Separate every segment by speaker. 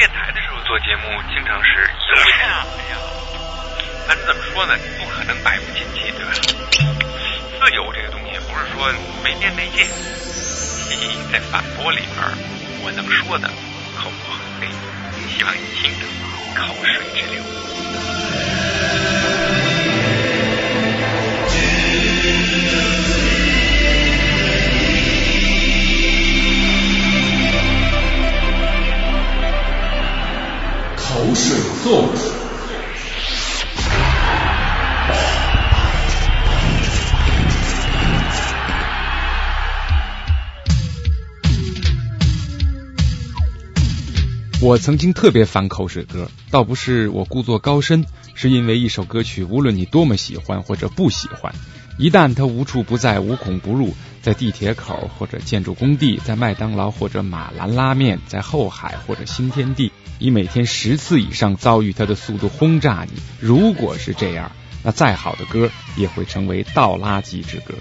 Speaker 1: 电台的时候做节目，经常是有呀，哎呀，反正怎么说呢，不可能百无禁忌，对吧？自由这个东西不是说没边没界，在反驳里边，我能说的口不横飞，希望你听的口水直流。
Speaker 2: 口水颂。我曾经特别烦口水歌，倒不是我故作高深，是因为一首歌曲，无论你多么喜欢或者不喜欢，一旦他无处不在、无孔不入，在地铁口或者建筑工地，在麦当劳或者马兰拉面，在后海或者新天地，以每天十次以上遭遇他的速度轰炸你。如果是这样，那再好的歌也会成为倒垃圾之歌。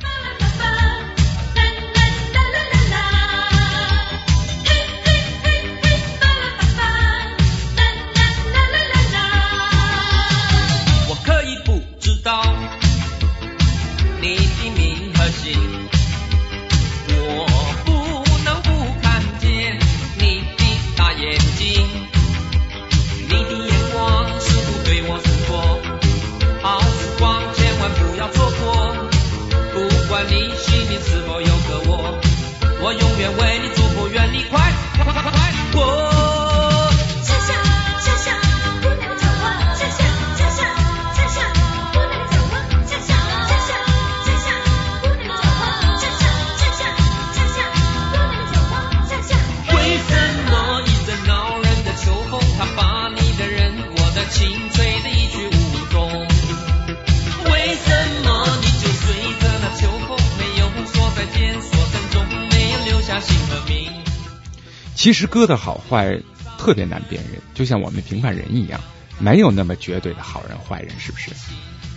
Speaker 2: 其实歌的好坏特别难辨认，就像我们平凡人一样，没有那么绝对的好人坏人，是不是？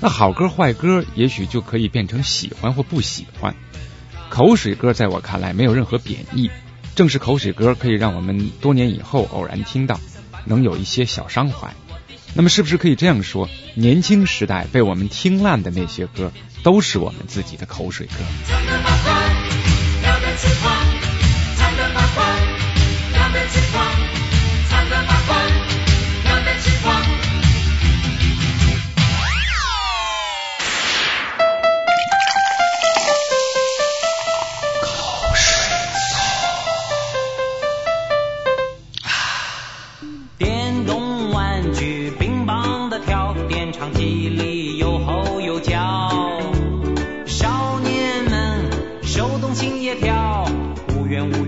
Speaker 2: 那好歌坏歌，也许就可以变成喜欢或不喜欢。口水歌在我看来没有任何贬义，正是口水歌可以让我们多年以后偶然听到，能有一些小伤怀。那么是不是可以这样说，年轻时代被我们听烂的那些歌，都是我们自己的口水歌？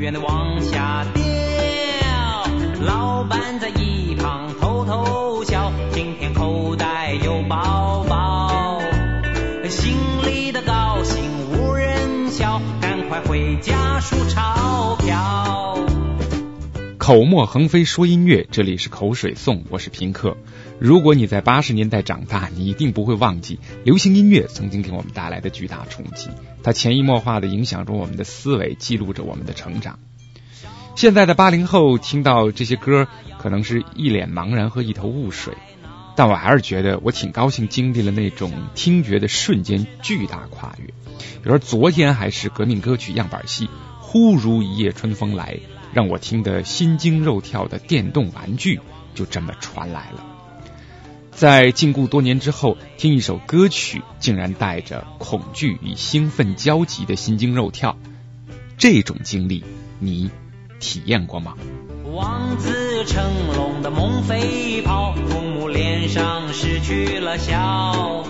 Speaker 3: 无缘口
Speaker 2: 沫横飞说音乐，这里是口水颂，我是平克。如果你在八十年代长大，你一定不会忘记流行音乐曾经给我们带来的巨大冲击，它潜移默化的影响着我们的思维，记录着我们的成长。现在的八零后听到这些歌，可能是一脸茫然和一头雾水，但我还是觉得我挺高兴经历了那种听觉的瞬间巨大跨越。比如说昨天还是革命歌曲样板戏，忽如一夜春风来。让我听得心惊肉跳的电动玩具就这么传来了。在禁锢多年之后，听一首歌曲，竟然带着恐惧与兴奋交集的心惊肉跳，这种经历你体验过吗？
Speaker 3: 望子成龙的梦飞跑，父母脸上失去了笑。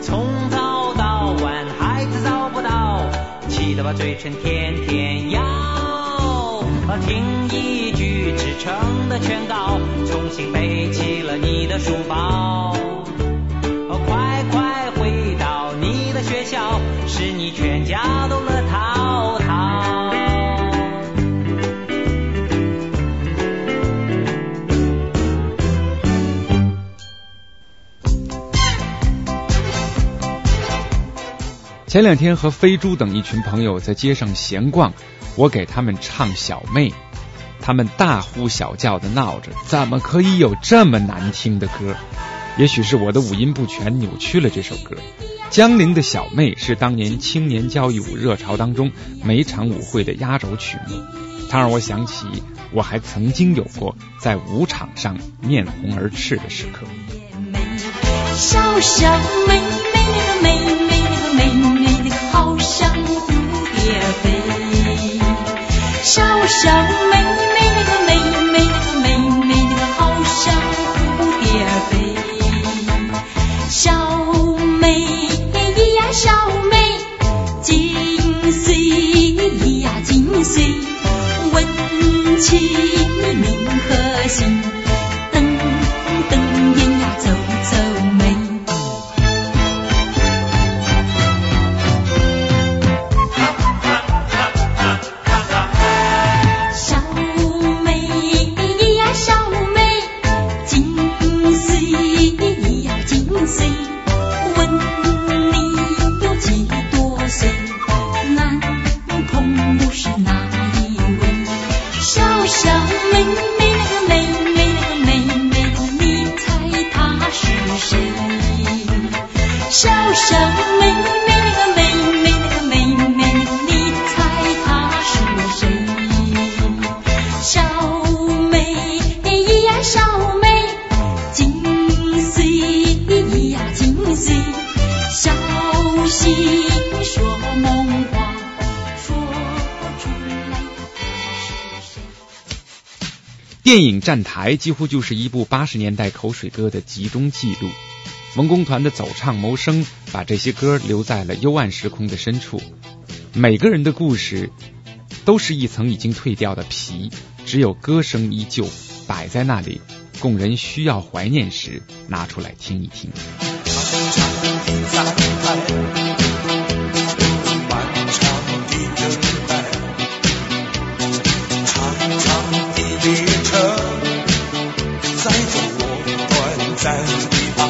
Speaker 3: 从早到晚，孩子找不到，气得把嘴唇天天咬。听一句至诚的劝告，重新背起了你的书包。快快回到你的学校，使你全家都乐淘淘。
Speaker 2: 前两天和飞猪等一群朋友在街上闲逛，我给他们唱小妹，他们大呼小叫的闹着，怎么可以有这么难听的歌？也许是我的五音不全扭曲了这首歌。江陵的小妹是当年青年交谊舞热潮当中每场舞会的压轴曲目，它让我想起我还曾经有过在舞场上面红耳赤的时刻。
Speaker 4: 小小妹妹妹妹 ti. 小小妹妹那个妹妹那个妹妹，你猜她是谁？小妹呀小妹，金岁呀金岁，小心说梦话，说出来她是谁？
Speaker 2: 电影《站台》几乎就是一部八十年代口水歌的集中记录。文工团的走唱谋生，把这些歌留在了幽暗时空的深处。每个人的故事都是一层已经褪掉的皮，只有歌声依旧摆在那里，供人需要怀念时拿出来听一听。
Speaker 5: 长长的站台，漫长的等待，长长的列车载着我短暂的爱，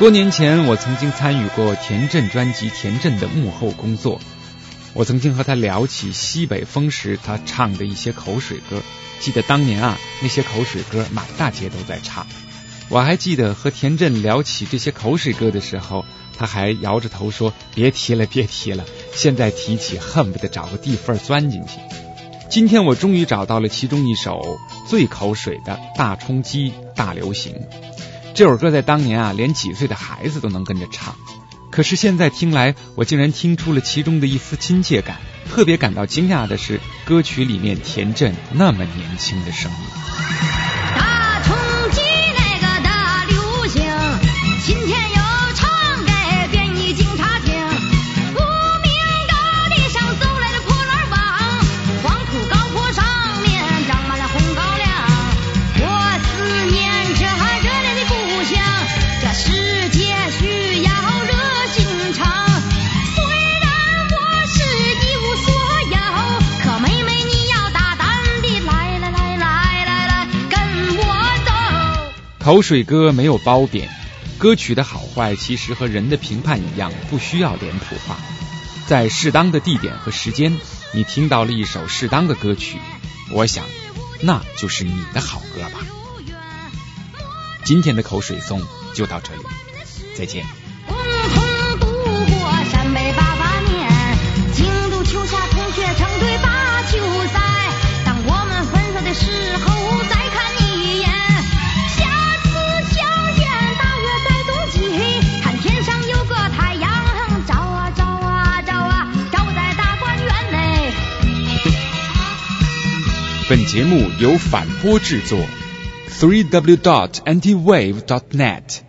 Speaker 2: 多年前，我曾经参与过田震专辑《田震》的幕后工作。我曾经和他聊起西北风时他唱的一些口水歌，记得当年啊，那些口水歌满大街都在唱。我还记得和田震聊起这些口水歌的时候，他还摇着头说：“别提了，别提了，现在提起恨不得找个地缝钻进去。”今天我终于找到了其中一首最口水的《大冲击大流行》。这首歌在当年啊，连几岁的孩子都能跟着唱。可是现在听来，我竟然听出了其中的一丝亲切感。特别感到惊讶的是，歌曲里面田震那么年轻的声音。口水歌没有褒贬，歌曲的好坏其实和人的评判一样，不需要脸谱化。在适当的地点和时间，你听到了一首适当的歌曲，我想，那就是你的好歌吧。今天的口水颂就到这里，再见。节目由反播制作，three w dot antiwave dot net。